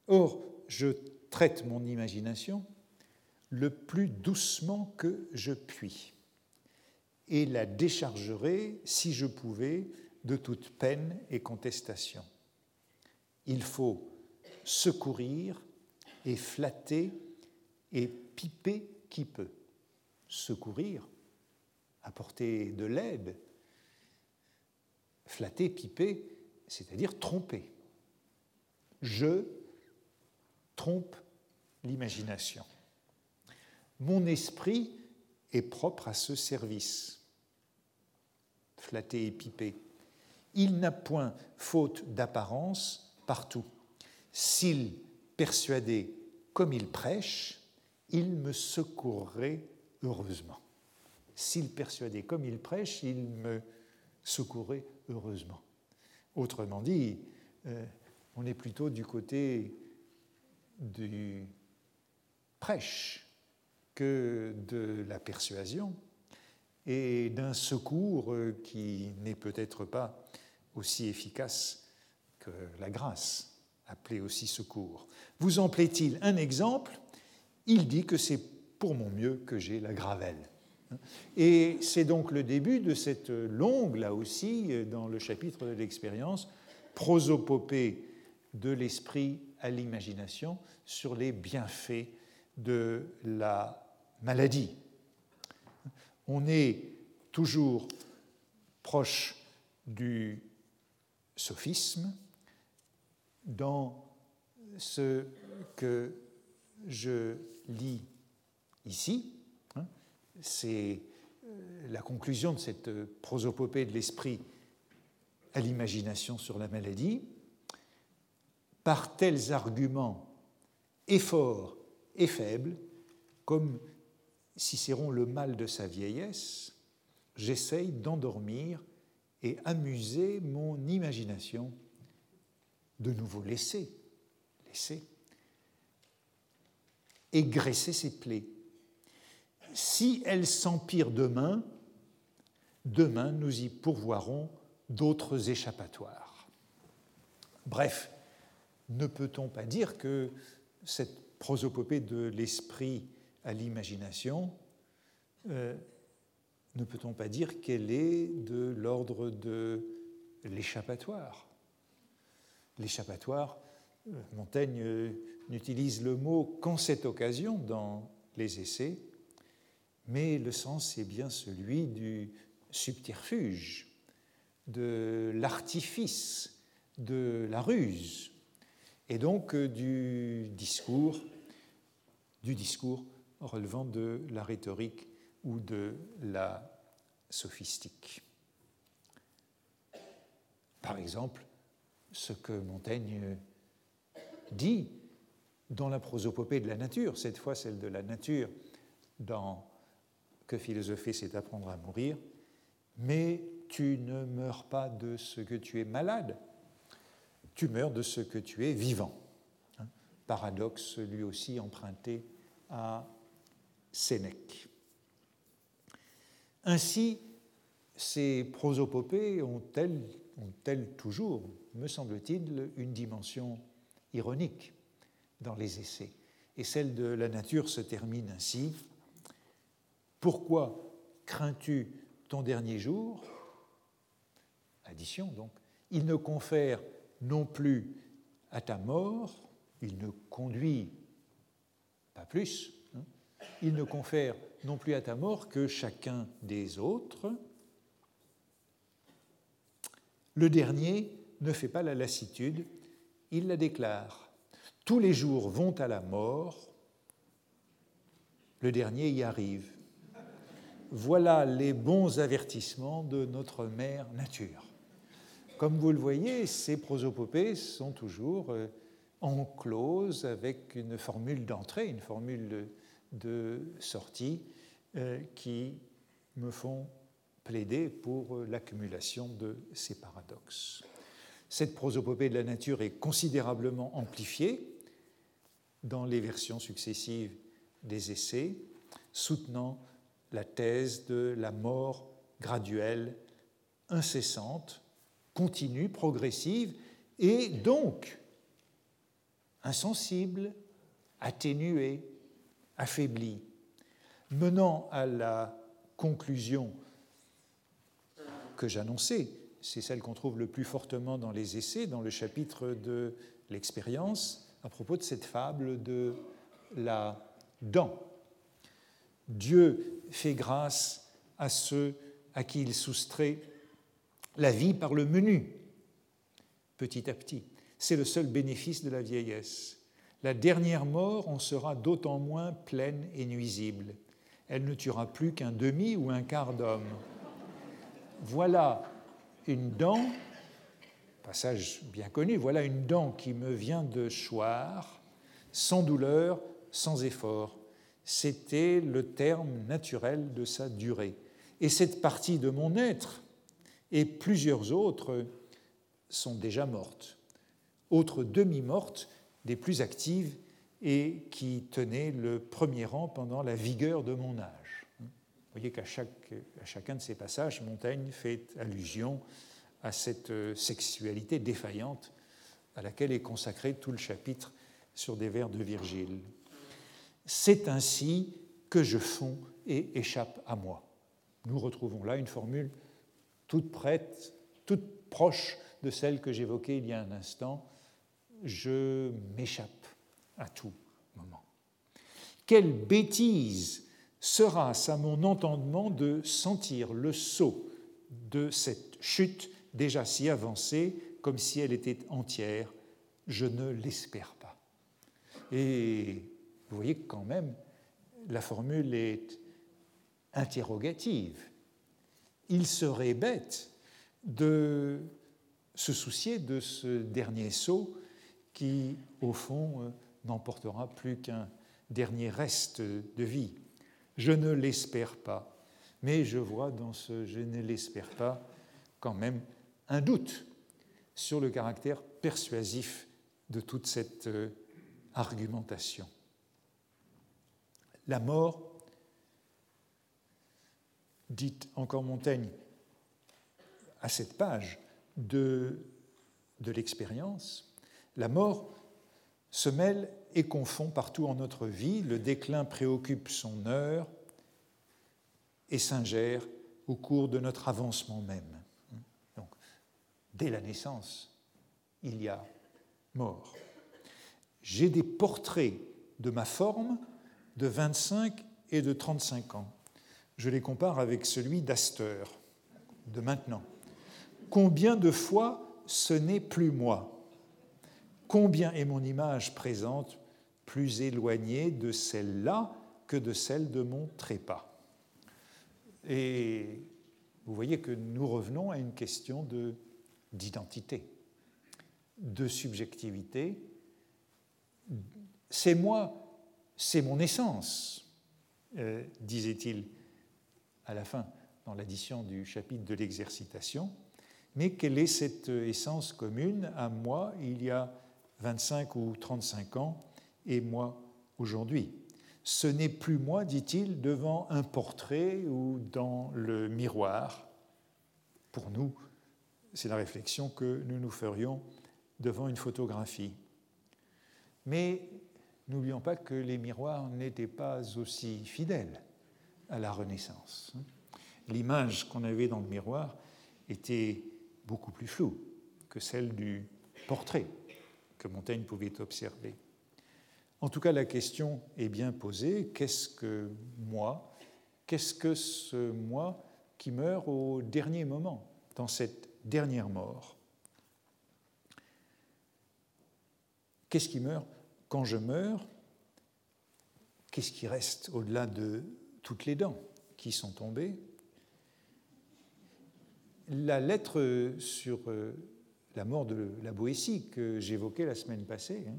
Or, je traite mon imagination le plus doucement que je puis et la déchargerai, si je pouvais, de toute peine et contestation. Il faut secourir et flatter et piper qui peut. Secourir, apporter de l'aide, flatter, piper, c'est-à-dire tromper. Je trompe l'imagination. Mon esprit est propre à ce service flatté et pipé. Il n'a point faute d'apparence partout. S'il persuadait comme il prêche, il me secourrait heureusement. S'il persuadait comme il prêche, il me secourrait heureusement. Autrement dit, euh, on est plutôt du côté du prêche que de la persuasion, et d'un secours qui n'est peut-être pas aussi efficace que la grâce, appelée aussi secours. Vous en plaît-il un exemple? Il dit que c'est pour mon mieux que j'ai la gravelle. Et c'est donc le début de cette longue, là aussi, dans le chapitre de l'expérience, prosopopée de l'esprit à l'imagination sur les bienfaits de la maladie. On est toujours proche du sophisme dans ce que je lis ici. Hein. C'est euh, la conclusion de cette prosopopée de l'esprit à l'imagination sur la maladie. Par tels arguments et forts et faibles, comme Cicéron le mal de sa vieillesse, j'essaye d'endormir et amuser mon imagination, de nouveau laisser, laisser, et graisser ses plaies. Si elles s'empirent demain, demain nous y pourvoirons d'autres échappatoires. Bref, ne peut-on pas dire que cette prosopopée de l'esprit à l'imagination, euh, ne peut-on pas dire qu'elle est de l'ordre de l'échappatoire? L'échappatoire, euh, Montaigne euh, n'utilise le mot qu'en cette occasion dans les essais, mais le sens est bien celui du subterfuge, de l'artifice, de la ruse, et donc euh, du discours, du discours relevant de la rhétorique ou de la sophistique. Par exemple, ce que Montaigne dit dans la prosopopée de la nature, cette fois celle de la nature dans Que philosopher, c'est apprendre à mourir, mais tu ne meurs pas de ce que tu es malade, tu meurs de ce que tu es vivant. Hein, paradoxe lui aussi emprunté à Sénèque. Ainsi, ces prosopopées ont-elles ont toujours, me semble-t-il, une dimension ironique dans les essais. Et celle de la nature se termine ainsi. Pourquoi crains-tu ton dernier jour? Addition donc. Il ne confère non plus à ta mort, il ne conduit pas plus, hein. il ne confère non plus à ta mort que chacun des autres. Le dernier ne fait pas la lassitude, il la déclare. Tous les jours vont à la mort, le dernier y arrive. Voilà les bons avertissements de notre mère nature. Comme vous le voyez, ces prosopopées sont toujours euh, en clause avec une formule d'entrée, une formule de sortie euh, qui me font plaider pour euh, l'accumulation de ces paradoxes. Cette prosopopée de la nature est considérablement amplifiée dans les versions successives des essais, soutenant la thèse de la mort graduelle, incessante, continue, progressive, et donc insensible, atténuée, affaiblie, menant à la conclusion que j'annonçais, c'est celle qu'on trouve le plus fortement dans les essais, dans le chapitre de l'expérience, à propos de cette fable de la dent. Dieu fait grâce à ceux à qui il soustrait la vie par le menu, petit à petit. C'est le seul bénéfice de la vieillesse. La dernière mort en sera d'autant moins pleine et nuisible. Elle ne tuera plus qu'un demi ou un quart d'homme. Voilà une dent, passage bien connu, voilà une dent qui me vient de choir, sans douleur, sans effort c'était le terme naturel de sa durée. Et cette partie de mon être et plusieurs autres sont déjà mortes. Autres demi-mortes, des plus actives et qui tenaient le premier rang pendant la vigueur de mon âge. Vous voyez qu'à à chacun de ces passages, Montaigne fait allusion à cette euh, sexualité défaillante à laquelle est consacré tout le chapitre sur des vers de Virgile. C'est ainsi que je fonds et échappe à moi. Nous retrouvons là une formule toute prête, toute proche de celle que j'évoquais il y a un instant. Je m'échappe à tout moment. Quelle bêtise sera-ce à mon entendement de sentir le saut de cette chute déjà si avancée comme si elle était entière? Je ne l'espère pas. Et vous voyez que quand même, la formule est interrogative. Il serait bête de se soucier de ce dernier saut qui, au fond, euh, n'emportera plus qu'un dernier reste de vie. Je ne l'espère pas, mais je vois dans ce je ne l'espère pas quand même un doute sur le caractère persuasif de toute cette euh, argumentation. La mort, dit encore Montaigne à cette page de, de l'expérience, la mort se mêle et confond partout en notre vie, le déclin préoccupe son heure et s'ingère au cours de notre avancement même. Donc, dès la naissance, il y a mort. J'ai des portraits de ma forme de 25 et de 35 ans. Je les compare avec celui d'Asteur, de maintenant. Combien de fois ce n'est plus moi? Combien est mon image présente plus éloignée de celle-là que de celle de mon trépas Et vous voyez que nous revenons à une question d'identité, de subjectivité. C'est moi, c'est mon essence, euh, disait-il à la fin dans l'addition du chapitre de l'exercitation. Mais quelle est cette essence commune? À moi il y a 25 ou 35 ans et moi aujourd'hui Ce n'est plus moi, dit-il, devant un portrait ou dans le miroir. Pour nous, c'est la réflexion que nous nous ferions devant une photographie. Mais n'oublions pas que les miroirs n'étaient pas aussi fidèles à la Renaissance. L'image qu'on avait dans le miroir était beaucoup plus floue que celle du portrait que Montaigne pouvait observer. En tout cas, la question est bien posée, qu'est-ce que moi Qu'est-ce que ce moi qui meurt au dernier moment, dans cette dernière mort? Qu'est-ce qui meurt quand je meurs? Qu'est-ce qui reste au-delà de toutes les dents qui sont tombées? La lettre sur euh, la mort de la Boétie que j'évoquais la semaine passée, hein,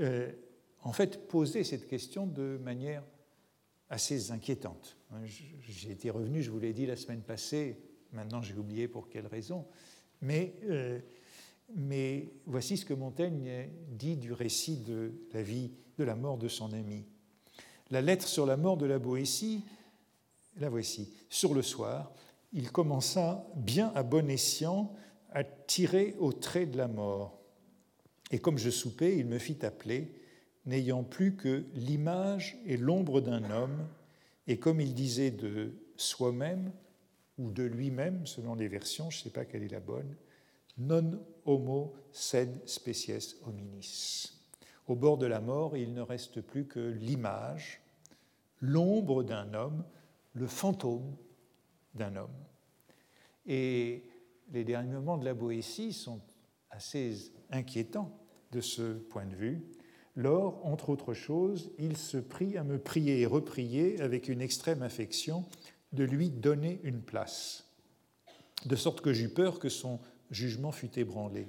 euh, en fait, posait cette question de manière assez inquiétante. J'ai été revenu, je vous l'ai dit la semaine passée, maintenant j'ai oublié pour quelle raison, mais, euh, mais voici ce que Montaigne dit du récit de la vie, de la mort de son ami. La lettre sur la mort de la Boétie, la voici. Sur le soir, il commença bien à bon escient à tirer au trait de la mort. Et comme je soupais, il me fit appeler, n'ayant plus que l'image et l'ombre d'un homme, et comme il disait de soi-même, ou de lui-même, selon les versions, je ne sais pas quelle est la bonne, non homo sed species hominis. Au bord de la mort, il ne reste plus que l'image, l'ombre d'un homme, le fantôme d'un homme. Et les derniers moments de la Boétie sont assez inquiétants de ce point de vue. Lors, entre autres choses, il se prit à me prier et reprier avec une extrême affection de lui donner une place, de sorte que j'eus peur que son jugement fût ébranlé.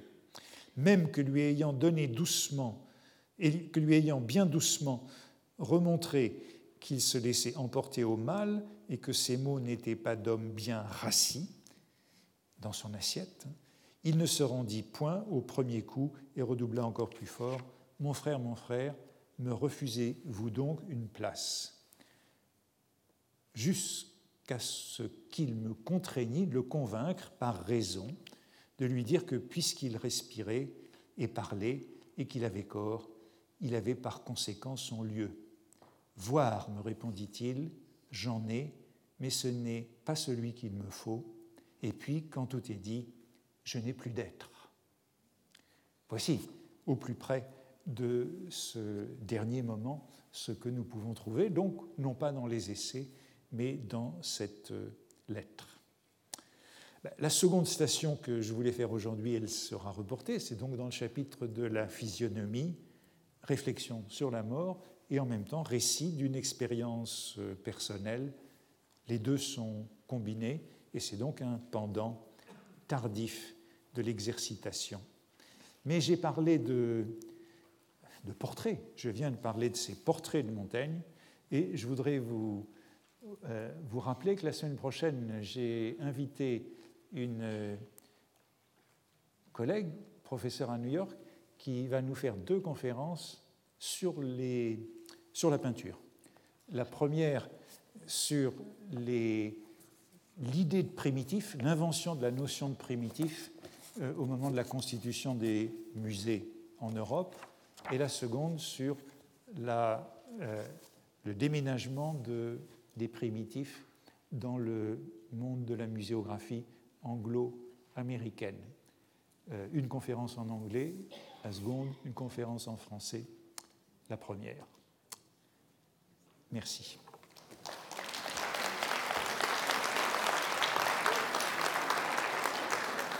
Même que lui ayant donné doucement, et que lui ayant bien doucement remontré qu'il se laissait emporter au mal et que ses mots n'étaient pas d'homme bien rassis, dans son assiette, il ne se rendit point au premier coup et redoubla encore plus fort Mon frère, mon frère, me refusez-vous donc une place Jusque qu'à ce qu'il me contraignit de le convaincre par raison, de lui dire que puisqu'il respirait et parlait et qu'il avait corps, il avait par conséquent son lieu. Voir, me répondit-il, j'en ai, mais ce n'est pas celui qu'il me faut. Et puis, quand tout est dit, je n'ai plus d'être. Voici, au plus près de ce dernier moment, ce que nous pouvons trouver, donc non pas dans les essais, mais dans cette euh, lettre. Ben, la seconde citation que je voulais faire aujourd'hui, elle sera reportée, c'est donc dans le chapitre de la physionomie, réflexion sur la mort et en même temps récit d'une expérience euh, personnelle. Les deux sont combinés et c'est donc un pendant tardif de l'exercitation. Mais j'ai parlé de, de portraits, je viens de parler de ces portraits de Montaigne et je voudrais vous euh, vous rappelez que la semaine prochaine, j'ai invité une euh, collègue, professeur à New York, qui va nous faire deux conférences sur la peinture. La première sur l'idée de primitif, l'invention de la notion de primitif euh, au moment de la constitution des musées en Europe, et la seconde sur la, le déménagement de des primitifs dans le monde de la muséographie anglo-américaine. Euh, une conférence en anglais, la seconde, une conférence en français, la première. Merci.